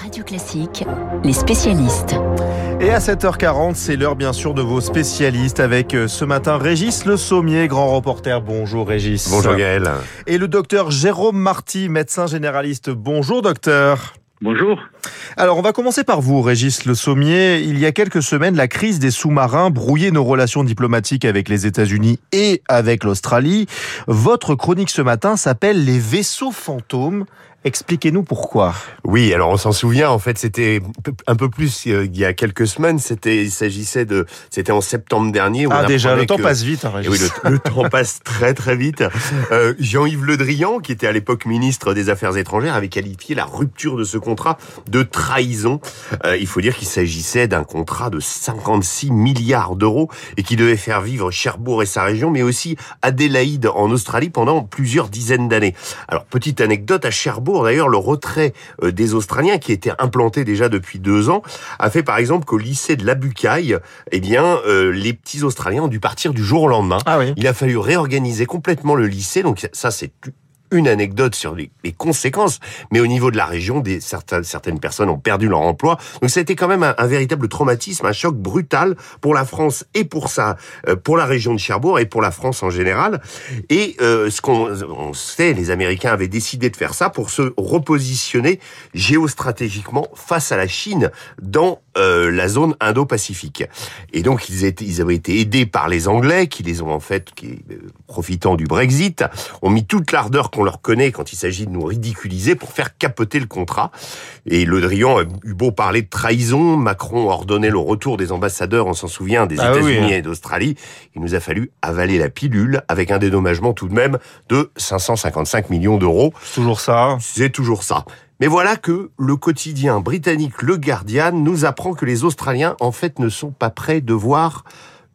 Radio Classique, les spécialistes. Et à 7h40, c'est l'heure bien sûr de vos spécialistes avec euh, ce matin Régis Le Sommier, grand reporter. Bonjour Régis. Bonjour Gaël. Et le docteur Jérôme Marty, médecin généraliste. Bonjour docteur. Bonjour. Alors, on va commencer par vous, Régis Le Sommier. Il y a quelques semaines, la crise des sous-marins brouillait nos relations diplomatiques avec les États-Unis et avec l'Australie. Votre chronique ce matin s'appelle Les vaisseaux fantômes. Expliquez-nous pourquoi. Oui, alors on s'en souvient. En fait, c'était un peu plus euh, il y a quelques semaines. C'était, il s'agissait de, c'était en septembre dernier. ah déjà, le temps passe vite. Hein, oui, le, temps passe très très vite. Euh, Jean-Yves Le Drian, qui était à l'époque ministre des Affaires étrangères, avait qualifié la rupture de ce contrat de trahison. Euh, il faut dire qu'il s'agissait d'un contrat de 56 milliards d'euros et qui devait faire vivre Cherbourg et sa région, mais aussi Adélaïde en Australie pendant plusieurs dizaines d'années. Alors petite anecdote à Cherbourg D'ailleurs, le retrait euh, des Australiens, qui étaient implantés déjà depuis deux ans, a fait par exemple qu'au lycée de l'Abucaille, eh bien, euh, les petits Australiens ont dû partir du jour au lendemain. Ah oui. Il a fallu réorganiser complètement le lycée. Donc ça, c'est une anecdote sur les, conséquences, mais au niveau de la région, des, certaines, certaines personnes ont perdu leur emploi. Donc ça a été quand même un, véritable traumatisme, un choc brutal pour la France et pour ça, euh, pour la région de Cherbourg et pour la France en général. Et euh, ce qu'on on sait, les Américains avaient décidé de faire ça pour se repositionner géostratégiquement face à la Chine dans euh, la zone Indo-Pacifique. Et donc ils, étaient, ils avaient été aidés par les Anglais, qui les ont en fait, qui, profitant du Brexit, ont mis toute l'ardeur on leur connaît quand il s'agit de nous ridiculiser pour faire capoter le contrat. Et Le Drian a eu beau parler de trahison, Macron a ordonné le retour des ambassadeurs, on s'en souvient, des ah États-Unis hein. et d'Australie. Il nous a fallu avaler la pilule avec un dédommagement tout de même de 555 millions d'euros. Toujours ça. C'est toujours ça. Mais voilà que le quotidien britannique Le Guardian nous apprend que les Australiens, en fait, ne sont pas prêts de voir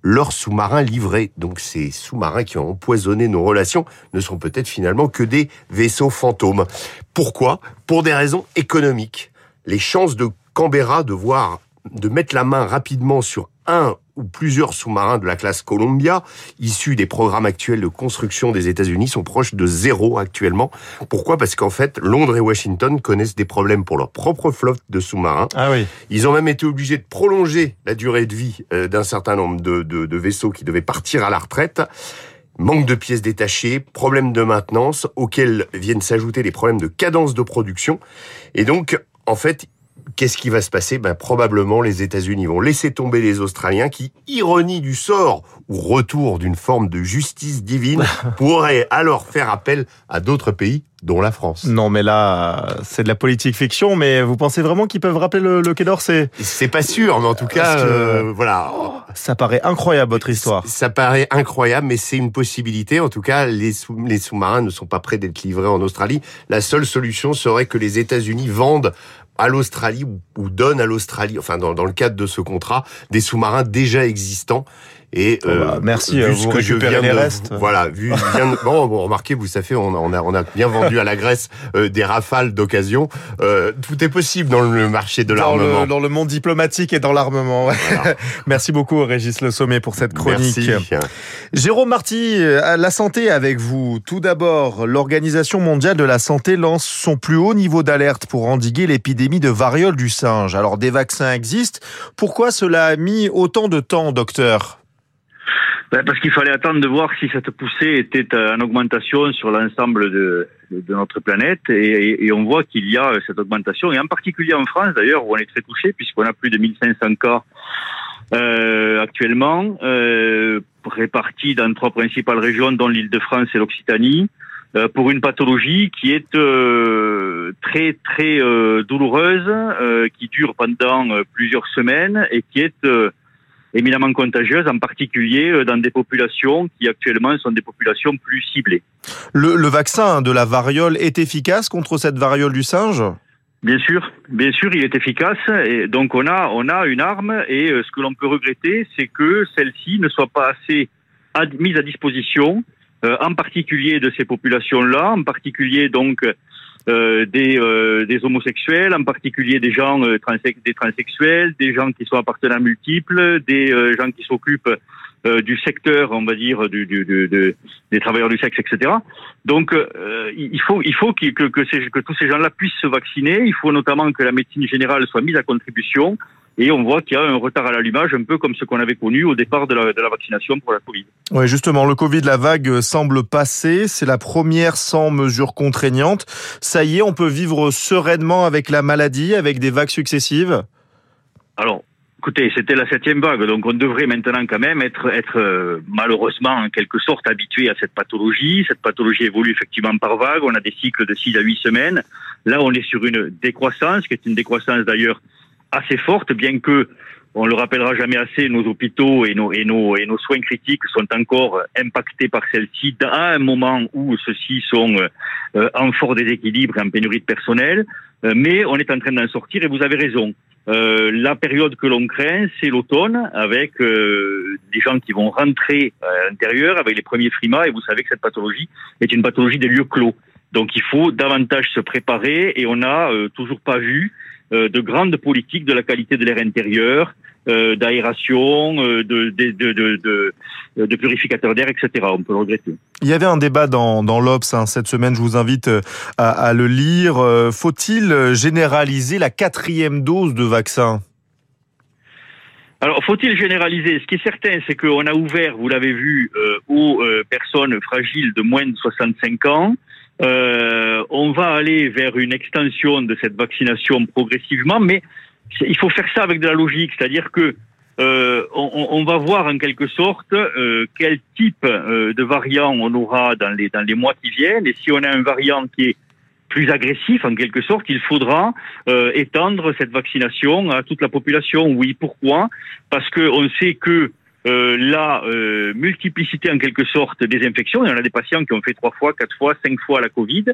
leurs sous-marins livrés. Donc ces sous-marins qui ont empoisonné nos relations ne sont peut-être finalement que des vaisseaux fantômes. Pourquoi? Pour des raisons économiques. Les chances de Canberra de voir, de mettre la main rapidement sur un ou plusieurs sous-marins de la classe Columbia, issus des programmes actuels de construction des États-Unis, sont proches de zéro actuellement. Pourquoi? Parce qu'en fait, Londres et Washington connaissent des problèmes pour leur propre flotte de sous-marins. Ah oui. Ils ont même été obligés de prolonger la durée de vie euh, d'un certain nombre de, de, de vaisseaux qui devaient partir à la retraite manque de pièces détachées, problèmes de maintenance, auxquels viennent s'ajouter des problèmes de cadence de production. Et donc, en fait, Qu'est-ce qui va se passer? Ben, Probablement les États-Unis vont laisser tomber les Australiens qui, ironie du sort ou retour d'une forme de justice divine, pourraient alors faire appel à d'autres pays dont la France. Non, mais là, c'est de la politique fiction, mais vous pensez vraiment qu'ils peuvent rappeler le, Quai d'Orsay C'est pas sûr, mais en tout cas, euh, voilà. ça paraît incroyable, votre histoire. Ça paraît incroyable, mais c'est une possibilité. En tout cas, les, sous, les sous-marins ne sont pas prêts d'être livrés en Australie. La seule solution serait que les États-Unis vendent à l'Australie ou, donne à l'Australie, enfin dans, dans le cadre de ce contrat, des sous-marins déjà existants et bah, euh, merci, vu vous que je viens les restes. Voilà, vu bon, bon, remarquez, vous savez, on, on, a on a bien vendu à la Grèce euh, des rafales d'occasion. Euh, tout est possible dans le marché de l'armement. Dans le monde diplomatique et dans l'armement. merci beaucoup, Régis Le Sommet, pour cette chronique. Merci. Jérôme Marty, la santé avec vous. Tout d'abord, l'Organisation mondiale de la santé lance son plus haut niveau d'alerte pour endiguer l'épidémie de variole du singe. Alors, des vaccins existent. Pourquoi cela a mis autant de temps, docteur? Ben, parce qu'il fallait attendre de voir si cette poussée était en augmentation sur l'ensemble de, notre planète. Et, on voit qu'il y a cette augmentation, et en particulier en France d'ailleurs, où on est très touché, puisqu'on a plus de 1500 cas euh, actuellement, euh, répartis dans trois principales régions, dont l'île de France et l'Occitanie, euh, pour une pathologie qui est euh, très très euh, douloureuse, qui dure pendant plusieurs semaines et qui est éminemment contagieuse, en particulier euh, dans des populations qui actuellement sont des populations plus ciblées. Le, le vaccin de la variole est efficace contre cette variole du singe? Bien sûr, bien sûr, il est efficace. Et donc on a, on a une arme. Et euh, ce que l'on peut regretter, c'est que celle-ci ne soit pas assez mise à disposition, euh, en particulier de ces populations-là, en particulier donc euh, des, euh, des homosexuels, en particulier des gens euh, des transsexuels, des gens qui sont appartenants multiples, des gens qui s'occupent du secteur, on va dire, du, du, des travailleurs du sexe, etc. Donc, il faut, il faut que, que, que tous ces gens-là puissent se vacciner. Il faut notamment que la médecine générale soit mise à contribution. Et on voit qu'il y a un retard à l'allumage, un peu comme ce qu'on avait connu au départ de la, de la vaccination pour la Covid. Oui, justement, le Covid, la vague semble passer. C'est la première sans mesures contraignantes. Ça y est, on peut vivre sereinement avec la maladie, avec des vagues successives? Alors, écoutez, c'était la septième vague, donc on devrait maintenant quand même être, être euh, malheureusement en quelque sorte habitué à cette pathologie. Cette pathologie évolue effectivement par vague. On a des cycles de 6 à 8 semaines. Là, on est sur une décroissance, qui est une décroissance d'ailleurs assez forte, bien que on le rappellera jamais assez, nos hôpitaux et nos, et nos, et nos soins critiques sont encore impactés par celle-ci à un moment où ceux-ci sont euh, en fort déséquilibre et en pénurie de personnel. Euh, mais on est en train d'en sortir et vous avez raison. Euh, la période que l'on craint, c'est l'automne, avec des gens qui vont rentrer à l'intérieur avec les premiers frimas. Et vous savez que cette pathologie est une pathologie des lieux clos. Donc il faut davantage se préparer et on n'a toujours pas vu euh, de grandes politiques de la qualité de l'air intérieur, euh, d'aération, euh, de, de, de, de, purificateurs d'air, etc. On peut le regretter. Il y avait un débat dans, dans l'Obs hein, cette semaine, je vous invite à, à le lire. Faut-il généraliser la quatrième dose de vaccin? Alors, faut-il généraliser? Ce qui est certain, c'est qu'on a ouvert, vous l'avez vu, aux personnes fragiles de moins de 65 ans. Euh, on va aller vers une extension de cette vaccination progressivement, mais il faut faire ça avec de la logique, c'est-à-dire que euh, on, va voir en quelque sorte euh, quel type euh, de variant on aura dans les dans les mois qui viennent, et si on a un variant qui est plus agressif en quelque sorte, il faudra euh, étendre cette vaccination à toute la population. Oui, pourquoi? Parce que on sait que euh, la euh, multiplicité en quelque sorte des infections, il y en a des patients qui ont fait trois fois, quatre fois, cinq fois la Covid,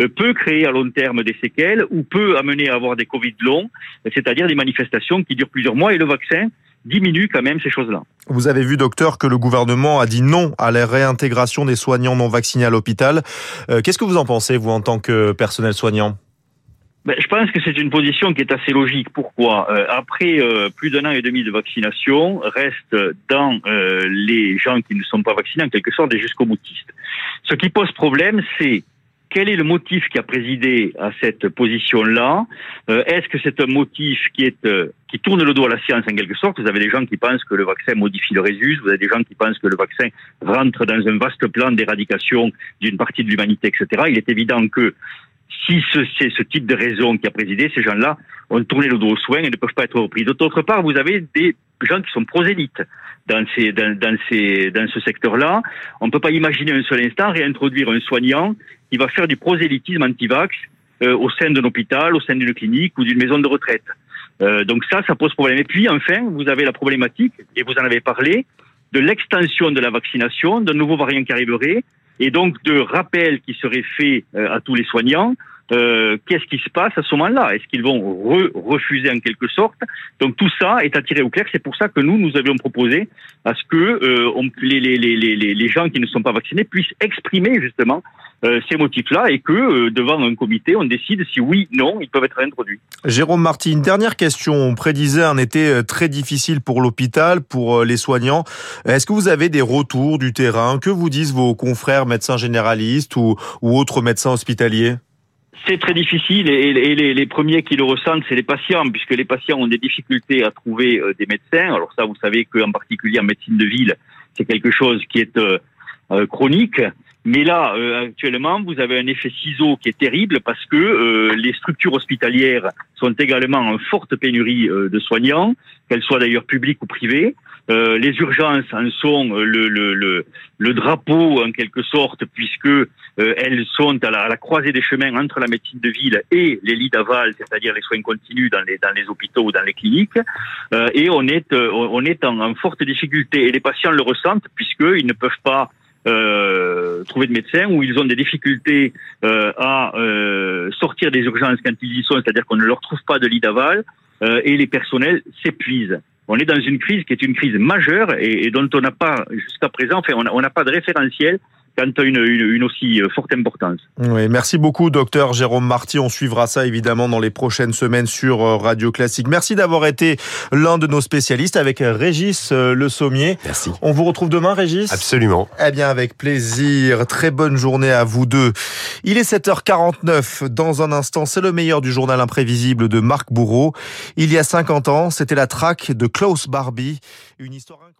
euh, peut créer à long terme des séquelles ou peut amener à avoir des Covid longs, c'est-à-dire des manifestations qui durent plusieurs mois et le vaccin diminue quand même ces choses-là. Vous avez vu, docteur, que le gouvernement a dit non à la réintégration des soignants non vaccinés à l'hôpital. Qu'est-ce que vous en pensez, vous, en tant que personnel soignant? Ben, je pense que c'est une position qui est assez logique. Pourquoi? Euh, Après euh, plus d'un an et demi de vaccination, restent dans euh, les gens qui ne sont pas vaccinés en quelque sorte des jusqu'au boutistes. Ce qui pose problème, c'est quel est le motif qui a présidé à cette position-là? Est-ce que c'est un motif qui est qui tourne le dos à la science en quelque sorte? Vous avez des gens qui pensent que le vaccin modifie le résus, vous avez des gens qui pensent que le vaccin rentre dans un vaste plan d'éradication d'une partie de l'humanité, etc. Il est évident que si c'est ce type de raison qui a présidé, ces gens-là ont tourné le dos aux soins et ne peuvent pas être repris. D'autre part, vous avez des gens qui sont prosélytes dans, ces, dans, ces, dans ce secteur-là. On ne peut pas imaginer un seul instant réintroduire un soignant qui va faire du prosélytisme anti-vax euh, au sein d'un hôpital, au sein d'une clinique ou d'une maison de retraite. Euh, donc ça, ça pose problème. Et puis enfin, vous avez la problématique, et vous en avez parlé, de l'extension de la vaccination, d'un nouveau variant qui arriverait, et donc de rappel qui serait fait euh, à tous les soignants. Euh, qu'est-ce qui se passe à ce moment-là? Est-ce qu'ils vont refuser en quelque sorte? Donc tout ça est attiré au clair. C'est pour ça que nous, nous avions proposé à ce que euh, les, gens qui ne sont pas vaccinés puissent exprimer justement euh, ces motifs-là et que euh, devant un comité, on décide si oui, non, ils peuvent être introduits. Jérôme Martin, une dernière question. On prédisait un été euh, très difficile pour l'hôpital, pour les soignants. Est-ce que vous avez des retours du terrain? Que vous disent vos confrères médecins généralistes ou autres médecins hospitaliers? C'est très difficile et, les, premiers qui le ressentent, c'est les patients, puisque les patients ont des difficultés à trouver des médecins. Alors ça, vous savez qu'en particulier en médecine de ville, c'est quelque chose qui est chronique. Mais là, euh, actuellement, vous avez un effet ciseau qui est terrible parce que euh, les structures hospitalières sont également en forte pénurie euh, de soignants, qu'elles soient d'ailleurs publiques ou privées. les urgences en sont le, le, le, le, drapeau en quelque sorte puisque elles sont à la, à la, croisée des chemins entre la médecine de ville et les lits d'aval, c'est-à-dire les soins continus dans les, dans les hôpitaux ou dans les cliniques. et on est, on est en forte difficulté. Et les patients le ressentent puisqu'ils ne peuvent pas euh, trouver de médecins, où ils ont des difficultés euh, à euh, sortir des urgences quand ils y sont, c'est-à-dire qu'on ne leur trouve pas de lit d'aval, et les personnels s'épuisent. On est dans une crise qui est une crise majeure et, et dont on n'a pas jusqu'à présent, enfin, on n'a pas de référentiel quand une, une, une aussi euh, forte importance. Oui, merci beaucoup, docteur Jérôme Marty. On suivra ça évidemment dans les prochaines semaines sur euh, Radio Classique. Merci d'avoir été l'un de nos spécialistes avec Régis euh, Le Sommier. Merci. On vous retrouve demain, Régis? Absolument. Eh bien, avec plaisir. Très bonne journée à vous deux. Il est 7h49. Dans un instant, c'est le meilleur du journal imprévisible de Marc Bourreau. Il y a 50 ans, c'était la traque de Klaus Barbie. Une histoire incroyable.